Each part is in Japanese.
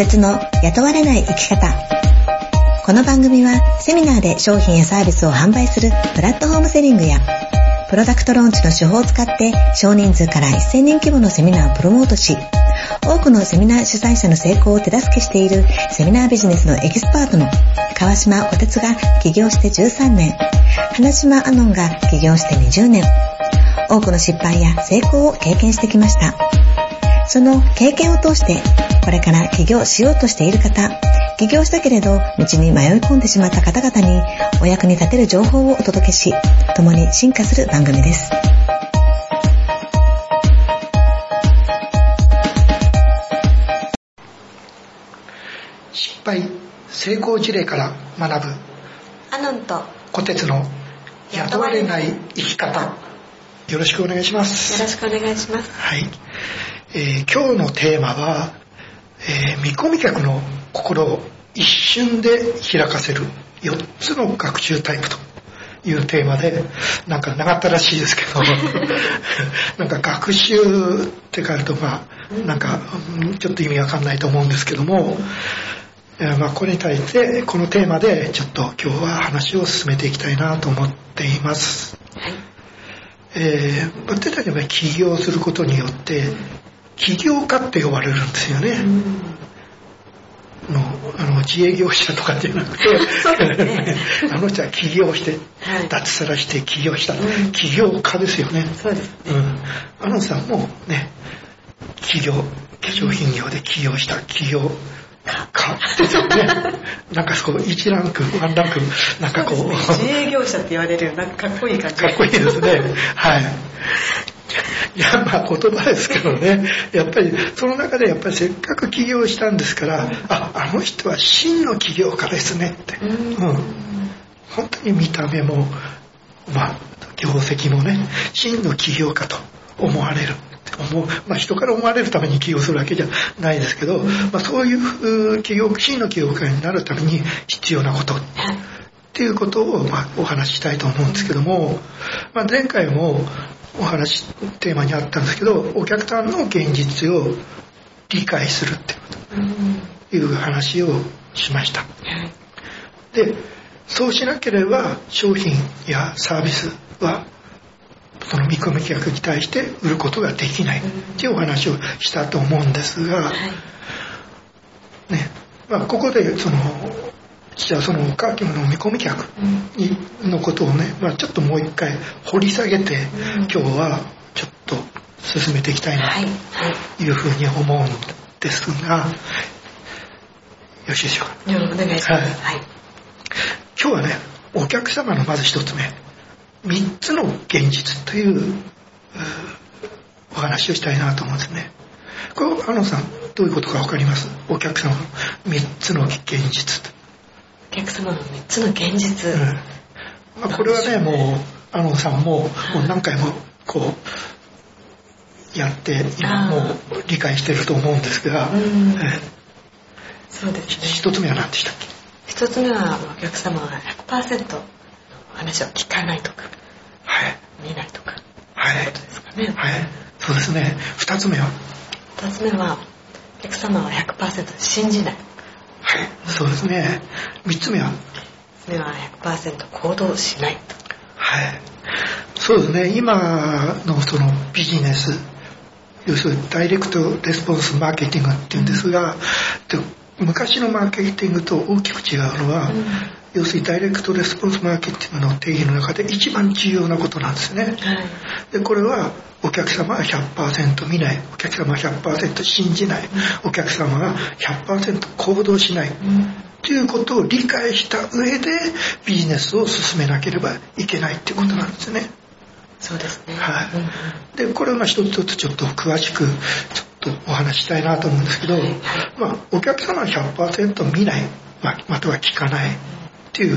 小鉄の雇われない生き方。この番組はセミナーで商品やサービスを販売するプラットフォームセリングやプロダクトローンチの手法を使って少人数から1000人規模のセミナーをプロモートし、多くのセミナー主催者の成功を手助けしているセミナービジネスのエキスパートの川島小鉄が起業して13年、花島アノンが起業して20年、多くの失敗や成功を経験してきました。その経験を通して、これから起業しようとしている方、起業したけれど道に迷い込んでしまった方々にお役に立てる情報をお届けし、共に進化する番組です。失敗成功事例から学ぶアノンと虎鉄の雇われない生き方よろしくお願いしますよろしくお願いします。はい、えー今日のテーマは、えー見込み客の心を一瞬で開かせる4つの学習タイプというテーマでなんか長ったらしいですけど なんか学習って書いるとまあなんかうんちょっと意味わかんないと思うんですけども、えーまあこれに対してこのテーマでちょっと今日は話を進めていきたいなと思っています。はい。えー私たちが起業することによって起業家って呼ばれるんですよね、のあの自営業者とかじゃなくて。ね。あの人は起業して、はい。脱サラして起業した、うん。起業家ですよね、そうです。うん、あのさんもね起業化粧品業で起業した。起業家。ですよね。なんかそう1ランク1ランクなんかこう。自営業者って言われるよなんかかっこいい感じ。かっこいいですね。はい。いや、まあ言葉ですけどね。やっぱり、その中でやっぱりせっかく起業したんですから、あ、あの人は真の起業家ですねって。うんうん。本当に見た目も、まあ、業績もね、真の起業家と思われる。思うまあ、人から思われるために起業するわけじゃないですけど、まあ、そういうう起業真の起業家になるために必要なことっていうことを、まあ、お話ししたいと思うんですけども、まあ、前回もお話テーマにあったんですけどお客さんの現実を理解するってうんいう話をしましたはいでそうしなければ商品やサービスはその見込み客に対して売ることができないっていうお話をしたと思うんですが、はい。ねまあ、ここでそのじゃあそのカーキムの見込み客にのことをね、まあ、ちょっともう一回掘り下げて、うん。今日はちょっと進めていきたいな。というふうに思うんですが、よろしいでしょうか？ではお願いします。はい。はい。今日はねお客様のまず一つ目3つの現実というお話をしたいなと思うんですね。これあのさんどういうことか分かります？お客様の3つの現実お客様の3つの現実。うんまあ、これはねもうあのさんももう何回もこうやって今もう理解してると思うんですが、うん。えそうですね。一つ目は何でしたっけ？一つ目はお客様が100%の話を聞かないとか、はい。見ないとか、はい。ことですかね。はい。そうですね。二つ目は？二つ目はお客様は100%信じない。はい。そうですね。三つ目は？三つ目は100%行動しない。と。はい。そうですね。今のそのビジネス要するにダイレクトレスポンスマーケティングっていうんですが、で昔のマーケティングと大きく違うのは、うん要するにダイレクトレスポンスマーケティングの定義の中で一番重要なことなんですね。はい。でこれはお客様は100%見ない。お客様は100%信じない。お客様が100%行動しない。うん。ということを理解した上でビジネスを進めなければいけないっていうことなんですね。そうですね。はい。うんうん。でこれをまあ一つ一つちょっと詳しくちょっとお話ししたいなと思うんですけど、まあ、お客様は100%見ない、まあ、または聞かないっていう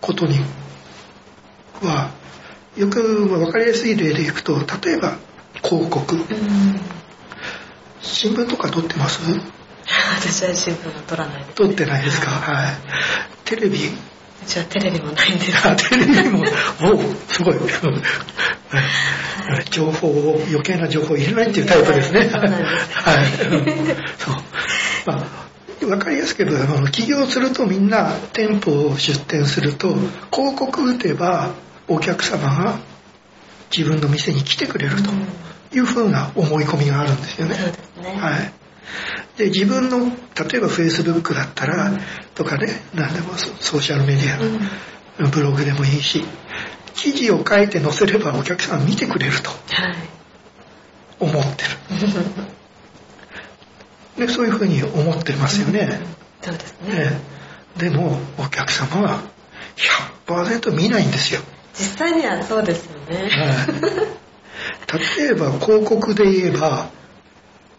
ことにはよく分かりやすい例でいくと例えば広告。うん新聞とか撮ってます？私は新聞を取らないです、撮ってないですか？はい。テレビ？うちはテレビもないんです。あテレビも。おすごい。はい。情報を余計な情報を入れないっていうタイプですね。はい。うん。そう。まあ分かりやすく言えば起業するとみんな店舗を出店すると広告打てばお客様が自分の店に来てくれるというふうな思い込みがあるんですよね。ね。はい、で自分の例えばフェイスブックだったら、とかね何でもソソーシャルメディア、うん。ブログでもいいし記事を書いて載せればお客さん見てくれるとはい。思ってる でそういうふうに思ってますよね、そうですね。ええ。でもお客様は100%見ないんですよ、実際にはそうですよね。はい、例えば広告で言えば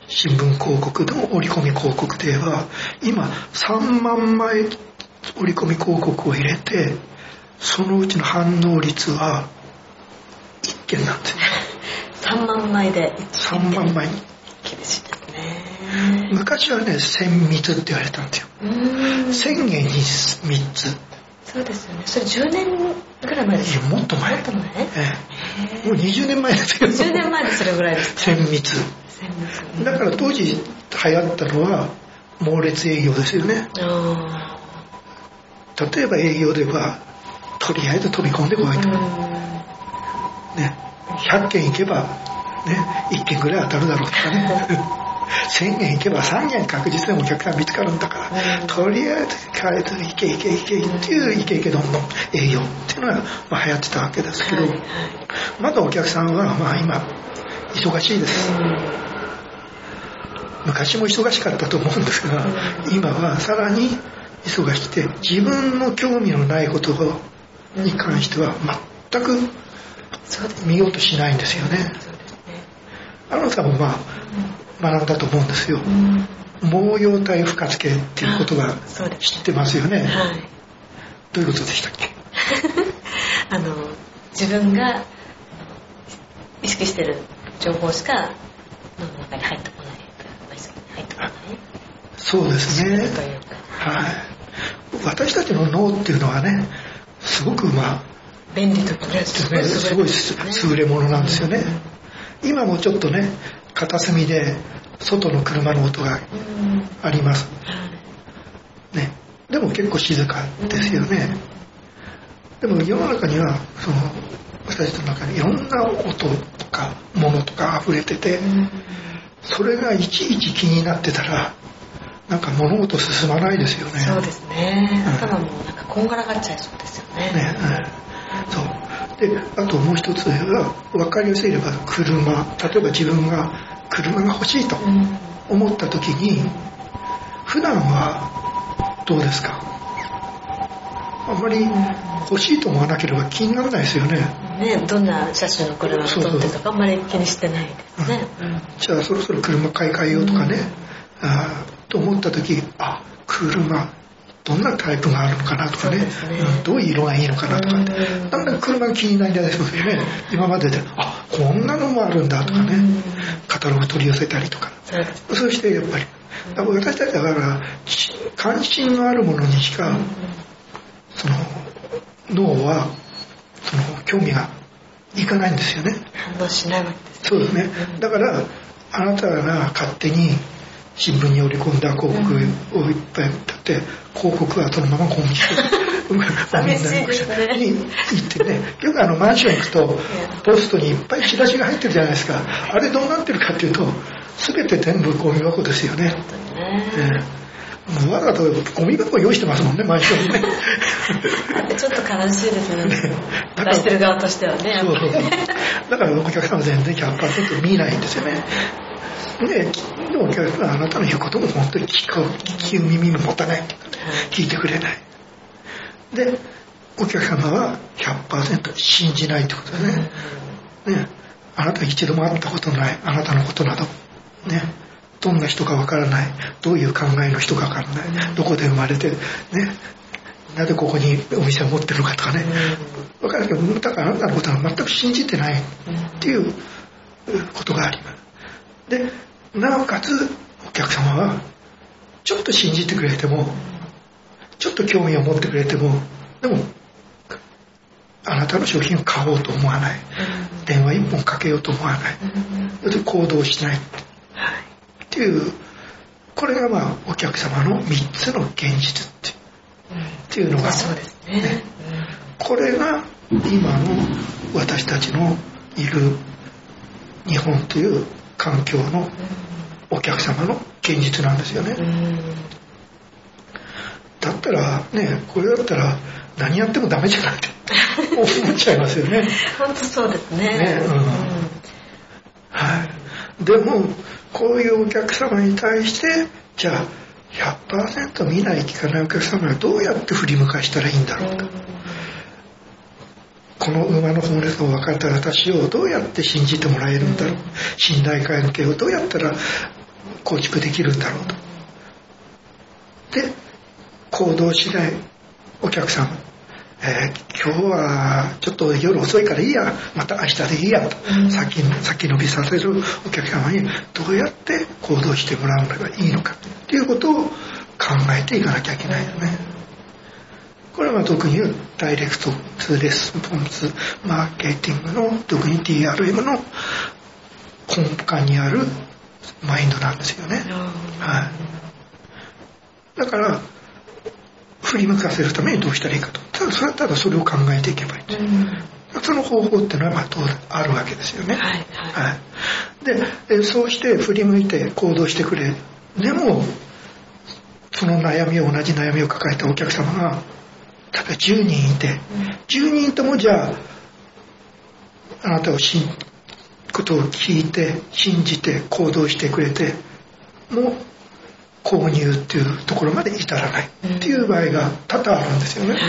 新聞広告の折り込み広告で言えば今3万枚折り込み広告を入れてそのうちの反応率は1件なんですよ。3万枚で3万枚。厳しい。昔はね1000密って言われたんですよ。うーん。1000円に3つ。そうですよね。それ10年ぐらい前ですいやもっと前。もっと前？ええ。もう20年前ですよ10年前でそれぐらいですか？1000密。千密。だから当時流行ったのは猛烈営業ですよね。あ例えば営業ではとりあえず飛び込んでこいと、ね、100件行けば、ね、1件ぐらい当たるだろうとかね 1000件行けば3件確実にお客さん見つかるんだから、うん。とりあえず変えていけいけいけっていうイケイケどんどん営業っていうのが、まあ、流行ってたわけですけど、まだお客さんはまあ今忙しいです。昔も忙しかったと思うんですが、今はさらに忙しくて自分の興味のないことに関しては全く見ようとしないんですよね。あなたもまあ学んだと思うんですよ。うん毛様体負荷付けっていうことは知ってますよね。はいどういうことでしたっけ？あの自分が意識してる情報しか脳の中に入ってこない意識に入ってこないそうですね。はい。私たちの脳っていうのはね、すごくまあ、便利とかねすごいすごい優れものなんですよね。今もちょっとね、片隅で外の車の音がうん。あります。はい。ね。でも結構静かですよね。でも世の中には、その、私たちの中にいろんな音とか物とか溢れてて、うん。それがいちいち気になってたら、なんか物事進まないですよね。そうですね。うん。頭もなんかこんがらがっちゃいそうですよね。ね、うん、であともう一つは分かりやすいれば車。例えば自分が車が欲しいとうん。思った時に普段はどうですか？あんまり欲しいと思わなければ気にならないですよね。ねどんな車種の車が通ってるとかあんまり気にしてないですね。うん。じゃあそろそろ車買い替えようとかね、あーと思った時あ車どんなタイプがあるのかなとかね。ね。うんどういう色がいいのかなとかってうん。だんだん車が気になりだしますよね今までであこんなのもあるんだとかね。うん。カタログ取り寄せたりとか。そしてやっぱり。私たちだからち関心のあるものにしかその脳はその興味がいかないんですよね。反応しないわけですそうですね。だから、あなたが勝手に新聞に織り込んだ広告をいっぱい立って、広告はそのままゴミして、ゴミ寂しいですね。に行ってね、よくあのマンション行くと、ポストにいっぱいチラシが入ってるじゃないですか。あれどうなってるかっていうと、すべて全部ゴミ箱ですよね。本当にね。ええ。もうわざとゴミ箱用意してますもんね、マンションにね。ちょっと悲しいですね。だから出してる側としてはねそうそうだからお客さんは全然100%見ないんですよね。で、でもお客さんはあなたの言うことも本当に聞く、聞く耳も持たない。聞いてくれない。で、お客様は100%信じないってことだね。ね、あなた一度も会ったことのない、あなたのことなど、ね、どんな人かわからない、どういう考えの人かわからない、どこで生まれて、ね、なぜここにお店を持ってるのかとかね、わかるけど、だからあなたのことは全く信じてないっていうことがあります。で、なおかつお客様は、ちょっと信じてくれても、ちょっと興味を持ってくれても、でも、あなたの商品を買おうと思わない。電話一本かけようと思わない。それで行動しない。っていうこれがまあお客様の3つの現実ってっていうのが、そうですね。これが今の私たちのいる日本という環境のお客様の現実なんですよね。だったらねこれだったら何やってもダメじゃないって 思っちゃいますよね。本当そうですね。ねうんはい、でもこういうお客様に対してじゃあ100%見ない聞かないお客様はどうやって振り向かしたらいいんだろうと。この馬の本質を分かった私をどうやって信じてもらえるんだろう？信頼関係をどうやったら構築できるんだろうと。で行動しないお客様、えー今日はちょっと夜遅いからいいやまた明日でいいやと、先先延びさせるお客様にどうやって行動してもらうのがいいのかっていうことを考えていかなきゃいけないよね。これは特にダイレクトレスポンスマーケティングの特に DRM の根幹にあるマインドなんですよね。はい。だから振り向かせるためにどうしたらいいかと。ただそれはただそれを考えていけばいい。その方法っていうのはまあ当然あるわけですよね。はいはいはい、でえそうして振り向いて行動してくれでもその悩みを同じ悩みを抱えたお客様が例えば10人いて10人ともじゃああなたを信ことを聞いて信じて行動してくれても購入っていうところまで至らないっていう場合が多々あるんですよね。はい。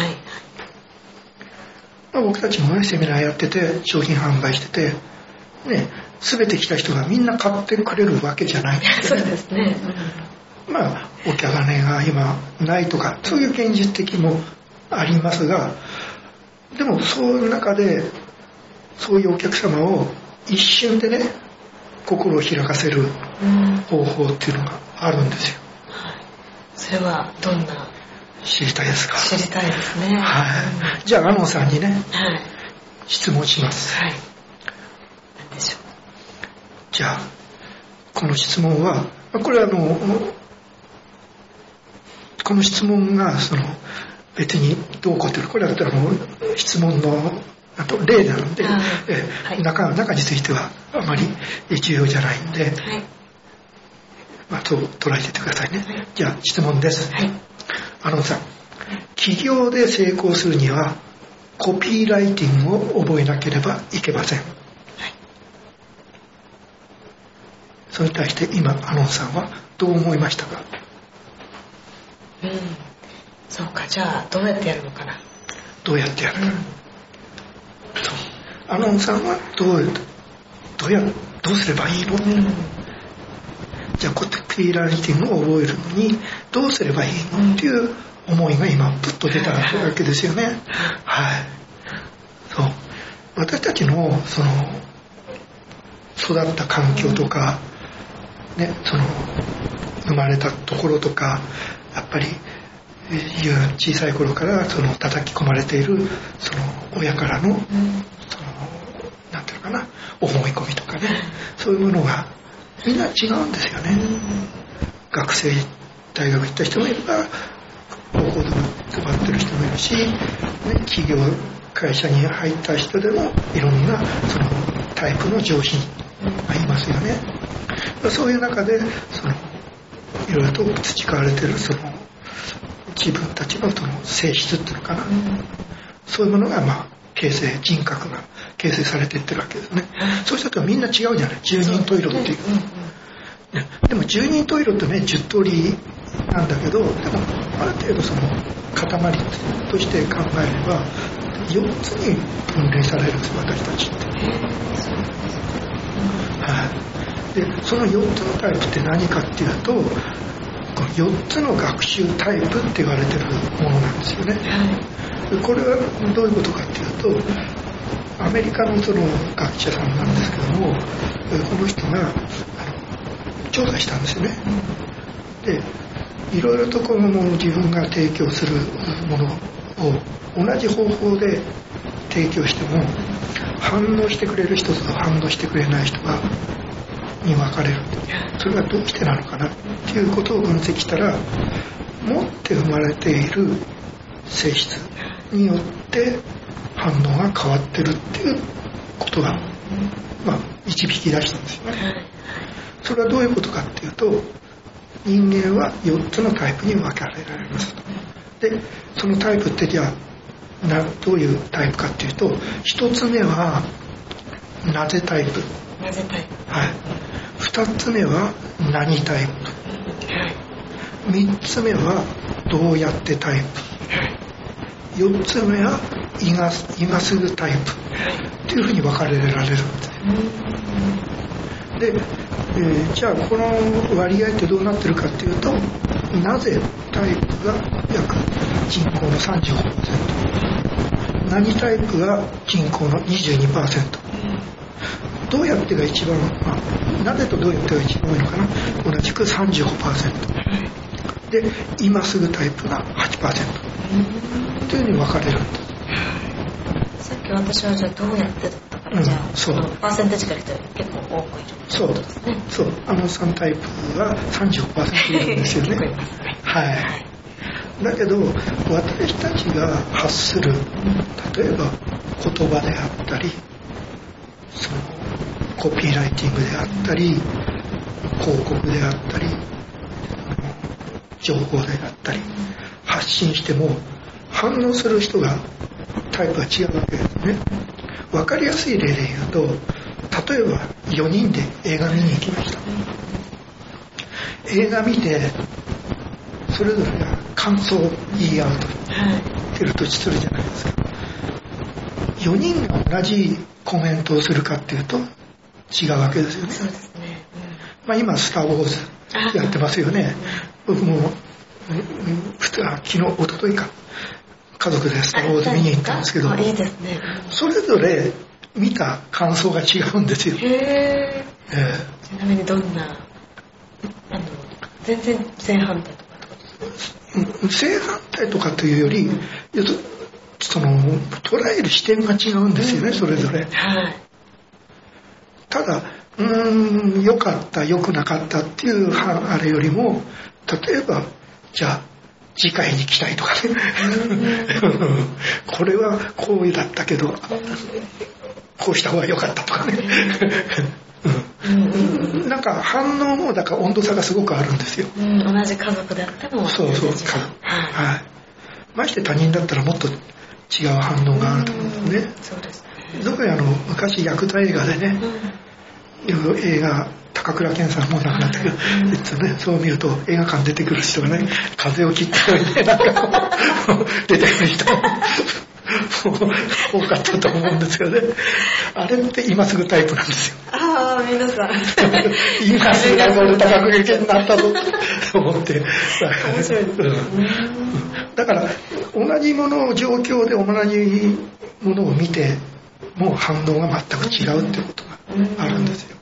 まあ、僕たちもねセミナーやってて商品販売しててね全て来た人がみんな買ってくれるわけじゃないんですそうですね。まあお客金が今ないとかそういう現実的もありますがでもそういう中でそういうお客様を一瞬でね心を開かせるうん方法っていうのがあるんですよ。それはどんな？知りたいですか？知りたいですね。はい。じゃあアノンさんにねはい。質問します。はい。何でしょじゃあこの質問はまあこれはあのこの質問がその別にどうこうっていうこれはあの質問のあと例なので、はいえはい。中中についてはあまり重要じゃないんで。まあ、そう捉えていてくださいね、はい。じゃあ質問です、はい。あのさん起業で成功するにはコピーライティングを覚えなければいけません、それに対して今アノンさんはどう思いましたか？うん。そうか、じゃあ、どうやってやるのかな？どうやってやるか、そうアノンさんはどうどうやどうすればいいの、うん。じゃあコピーライティングを覚えるのにどうすればいいの、っていう思いが今プッと出たわけですよね。はい。そう。私たちのその育った環境とか、ね、その生まれたところとかやっぱり小さい頃からその叩き込まれているその親からのそのなんていうのかな思い込みとかねそういうものがみんな違うんですよね、学生大学行った人もいれば高校でも配ってる人もいるし、企業会社に入った人でもいろんなそのタイプの上司がいますよね。そういう中でそのいろいろと培われてるその自分たちのその性質っていうのかな、そういうものがまあ形成人格が形成されていってるわけですね、そういう人とはみんな違うじゃない。十人十色っていう、ね。でも十人十色ってね10通りなんだけどでもある程度その塊として考えれば4つに分類されるんです私たちって。はい、でその4つのタイプって何かっていうと4つの学習タイプって言われてるものなんですよね。でこれはどういうことかっていうとアメリカのその学者さんなんですけどもえこの人が調査したんですよね。でいろいろとこの自分が提供するものを同じ方法で提供しても反応してくれる人と反応してくれない人がに分かれる。それはどうしてなのかなっていうことを分析したら持って生まれている性質によって反応が変わってるっていうことが、まあ、導き出したんですよね。それはどういうことかっていうと人間は4つのタイプに分けられます。でそのタイプってじゃあなどういうタイプかっていうと1つ目はなぜタイプ？なぜタイプ？はい2つ目は何タイプ？3つ目はどうやってタイプ？4つ目は今すぐタイプ？っていうふうに分かれられるんですで、えーじゃあこの割合ってどうなってるかっていうとなぜタイプが約人口の35%何タイプが人口の22%どうやってが一番、まあ、なぜとどうやってが一番多いのかな？同じく35%で今すぐタイプが8%というふうに分かれるんですさっき私はじゃあどうやってだったから、うんじゃあそう。のパーセンテージから言ったら結構多くいるそうですね。そう。あの3タイプは35%いるんですよね。ますねはい。だけど私たちが発する例えば言葉であったりそのコピーライティングであったり広告であったり情報であったり発信しても反応する人がタイプが違うわけですね。分かりやすい例で言うと例えば4人で映画見に行きました。映画見てそれぞれが感想を言い合うと。ってるとするじゃないですか。4人が同じコメントをするかっていうと違うわけですよね。ね。まあ、今「スター・ウォーズ」やってますよね。僕も昨日一昨日か。家族で「スター・ウォーズ」見に行ったんですけど。あいいね。それぞれ見た感想が違うんですよ、へええ。ちなみにどんなあの全然正反対とか正反対とかというより要すその捉える視点が違うんですよねそれぞれ。はいただうーん良かった良くなかったっていうはあれよりも例えばじゃあ次回に期待とかね。これはこうだったけどこうした方が良かったとかね。うん。なんか反応もだから温度差がすごくあるんですよ。うん。同じ家族であってもそうそう。全然違かはいはい。まして他人だったらもっと違う反応があると思うんですね。そうです。ね特にあの昔ヤクザ映画でねいう映画高倉健さんもう亡くなったけど、いつね、そう見ると映画館出てくる人がね風を切っておいてなんかこう出てくる人。も 多かったと思うんですよね。あれって今すぐタイプなんですよ。ああ皆さん。今すぐ俺高倉健になったぞ。と思って。面白いですね。うん。だから同じものを状況で同じものを見てもう反応が全く違うっていうことがあるんですよ。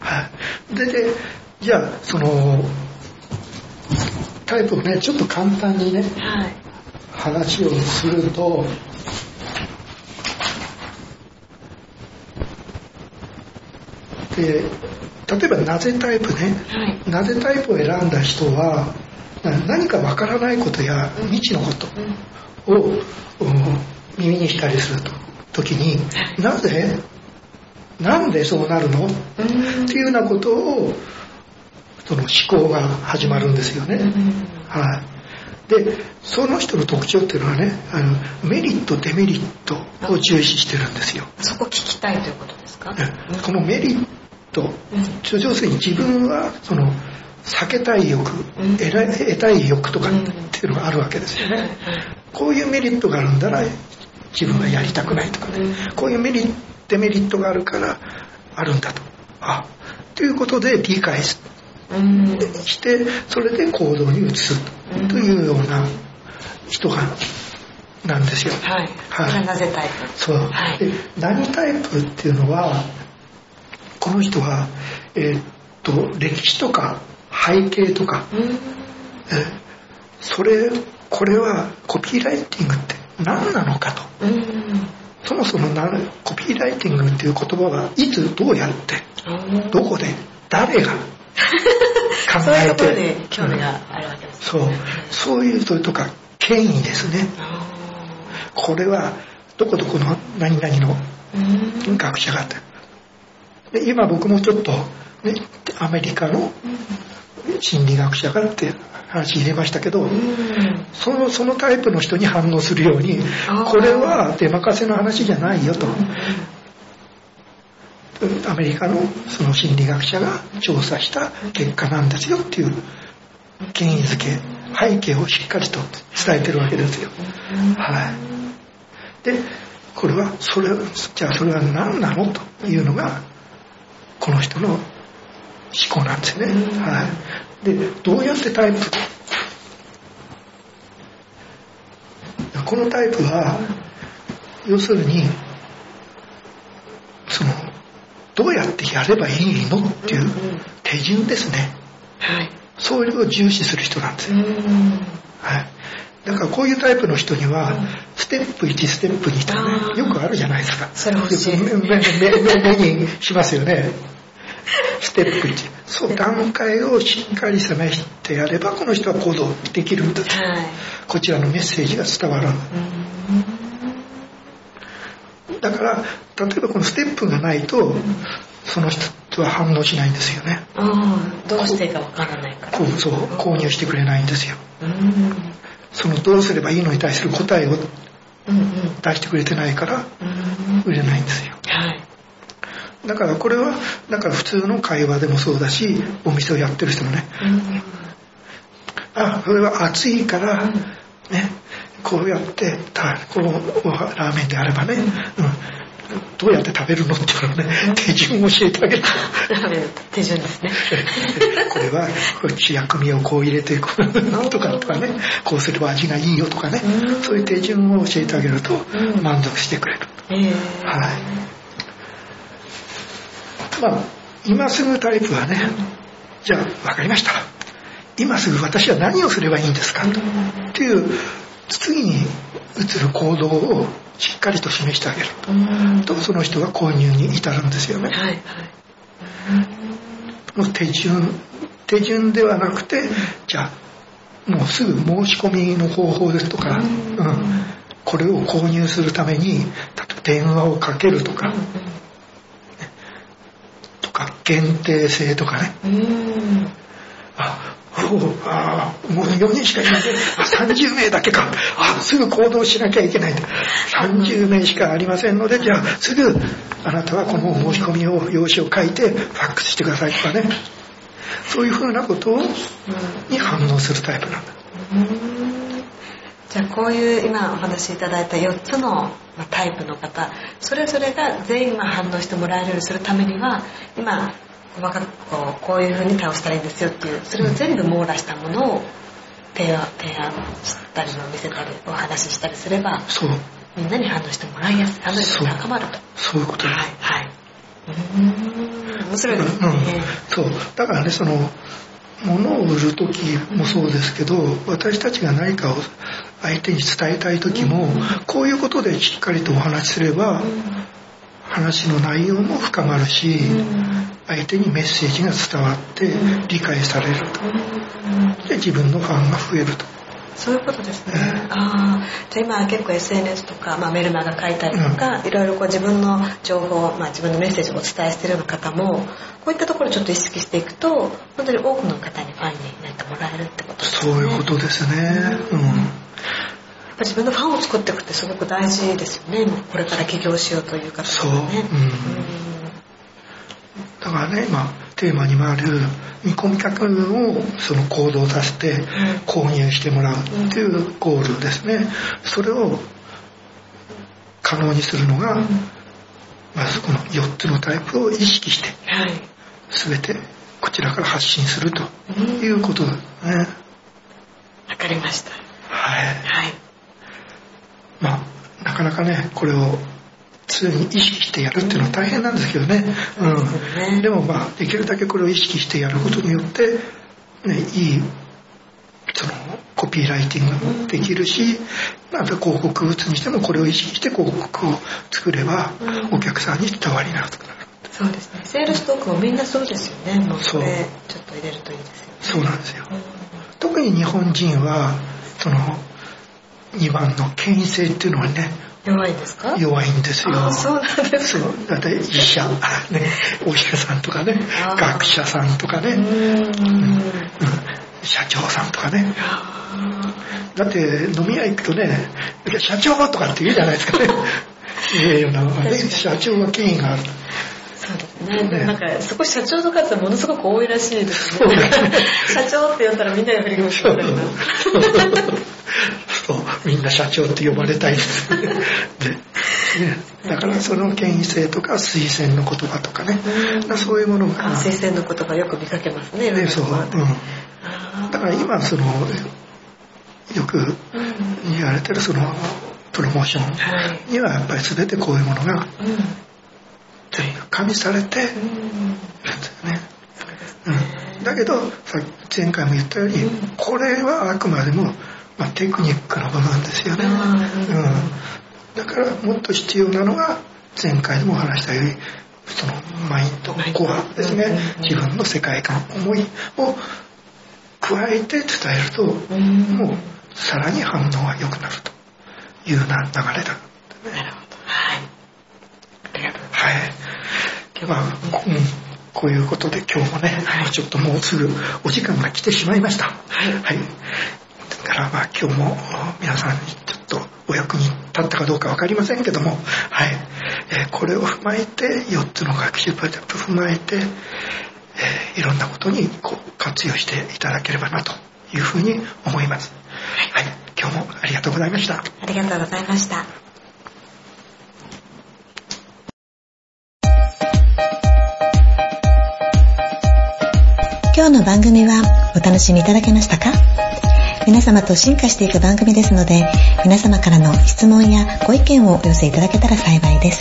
はい。で、でじゃあそのタイプをねちょっと簡単にねはい話をするとで例えばなぜタイプねはいなぜタイプを選んだ人は何かわからないことや未知のことを、うん耳にしたりすると時になぜなんでそうなるの？っていうようなことをその思考が始まるんですよね。はい、でその人の特徴っていうのはねあのメリットデメリットを重視してるんですよ。そこ聞きたいということですか？このメリット要するに自分はその避けたい欲、得たい欲とかっていうのがあるわけですよね。こういうメリットがあるんだら自分はやりたくないとかね、うん。こういうメリットデメリットがあるからあるんだと。あということで理解してそれで行動に移すうん。というような人がなんですよ。はい。はい。なぜタイプ。そう、はい。で何タイプっていうのはこの人は、えーっと歴史とか背景とか、うん。えそれこれはコピーライティングって何なのかと。うんそそもそもなコピーライティングっていう言葉はいつどうやってどこで誰が 考そういうえて興味があるわけですそう。そういうそれとか権威ですね。あこれはどこどこの何々の学者があって。で今僕もちょっと、ね、アメリカの心理学者がって話入れましたけど、うん。そのそのタイプの人に反応するようにこれは出任せの話じゃないよと。アメリカのその心理学者が調査した結果なんですよっていう権威づけ背景をしっかりと伝えてるわけですよ。はい、でこれはそれじゃあそれは何なのというのがこの人の思考なんですね。はい、でどうやってタイプこのタイプは要するにそのどうやってやればいいのっていう手順ですね。はい。それを重視する人なんですよ、うん。はい、だからこういうタイプの人にはステップ1ステップ2とかねよくあるじゃないですか。それ欲しいよく目目目目にしますよねステップ1そう段階をしっかり示してやればこの人は行動できるんだはい。こちらのメッセージが伝わるだから例えばこのステップがないとその人は反応しないんですよね。どうしていいかわからないから。こうそう購入してくれないんですよ。うん。そのどうすればいいのに対する答えを出してくれてないからうん売れないんですよ。はいだからこれはだから普通の会話でもそうだしお店をやってる人もね。うん。あそれは暑いからねこうやってたこのラーメンであればね、うん、どうやって食べるのっていうのをね手順を教えてあげるラーメンの手順ですねこれはこっち薬味をこう入れてこうとかとかねこうすれば味がいいよとかねうん。そういう手順を教えてあげるとうん。満足してくれる。ええ。はいまあ今すぐタイプはねじゃあ分かりました。今すぐ私は何をすればいいんですか？っていう次に移る行動をしっかりと示してあげる。とその人が購入に至るんですよね。はいはいもう手順手順ではなくてじゃあもうすぐ申し込みの方法ですとか、うん、これを購入するために例えば電話をかけるとか、か限定性とかね。ああーもう4人しかいないあ30名だけか。あすぐ行動しなきゃいけない。30名しかありませんのでじゃあすぐあなたはこの申し込みを用紙を書いてファックスしてくださいとかね。そういうふうなことに反応するタイプなんだ。うんじゃあこういう今お話しいただいた4つのまあタイプの方それぞれが全員まあ反応してもらえるようにするためには今細かくこうこういう風に倒したらいいんですよっていうそれを全部網羅したものを提案提案したりを見せたりお話ししたりすればそう。みんなに反応してもらいやすい反応力が高まると。そう。いうことです、はいはい。うん。面白いですね、うん、そう。だからねその物を売る時もそうですけど私たちが何かを相手に伝えたい時もこういうことでしっかりとお話しすれば話の内容も深まるし相手にメッセージが伝わって理解されると。で自分のファンが増えると。そういうことですね。ああ、じゃあ今は結構 SNS とか、まあ、メルマガ書いたりとか、いろいろこう自分の情報、まあ、自分のメッセージをお伝えしているような方も、こういったところをちょっと意識していくと、本当に多くの方にファンになってもらえるってことですね。そういうことですね。うん。やっぱ自分のファンを作っていくってすごく大事ですよね。これから起業しようという方そう、はね。うんだからね今テーマにもある見込み客をその行動させて購入してもらうっていうゴールですねそれを可能にするのがまずこの4つのタイプを意識してはい。全てこちらから発信するということだねわかりました。はいはい。まあなかなかねこれを常に意識してやるっていうのは大変なんですけどね、そうん、でもまあできるだけこれを意識してやることによって、ね、いいそのコピーライティングもできるし、なんか広告物にしてもこれを意識して広告を作ればうん。お客さんに伝わりなる。そうですね。セールストークもみんなそうですよね。もうそれちょっと入れるといいですよね。そうなんですよ。うん。特に日本人は、その、2番の権威性っていうのはね、弱いんですか？弱いんですよ。あそうなんですそう、だって医者、ね、お医者さんとかね学者さんとかね、うーんうん社長さんとかね。だって飲み屋行くとね、社長とかって言うじゃないですかね。いやいや、ね、社長は権威がある。そうですね。ねなんか、そこ社長の数はものすごく多いらしいですね。社長って呼んだらみんなが振り向くそうみたいな。みんな社長って呼ばれたいです。で、ね、だからその権威性とか推薦の言葉とかね、うんそういうものが、あ推薦の言葉よく見かけますね。ね、そう、うん。あだから今その、よく言われてるその、プロモーショはい。ンにはやっぱり全てこういうものがうん。全部加味されてるんですうん。よね。そうん、だけどさ前回も言ったように、うんこれはあくまでも、まあ、テクニックの部分ですよね、うんうん、だからもっと必要なのが前回でもお話したようにそのマインドコアですね、自分の世界観思いを加えて伝えると、うんもうさらに反応が良くなるというような流れだなるほど。はい。ありがとうございはい。まあ、こうんこういうことで今日もね、ちょっともうすぐお時間が来てしまいました。はいはい。だからまあ今日も皆さんにちょっとお役に立ったかどうかわかりませんけども、はい。えーこれを踏まえて、4つの学習プロジェクトを踏まえて、えーいろんなことにこう活用していただければなというふうに思います。はい。今日もありがとうございました。ありがとうございました。今日の番組はお楽しみいただけましたか？皆様と進化していく番組ですので、皆様からの質問やご意見をお寄せいただけたら幸いです。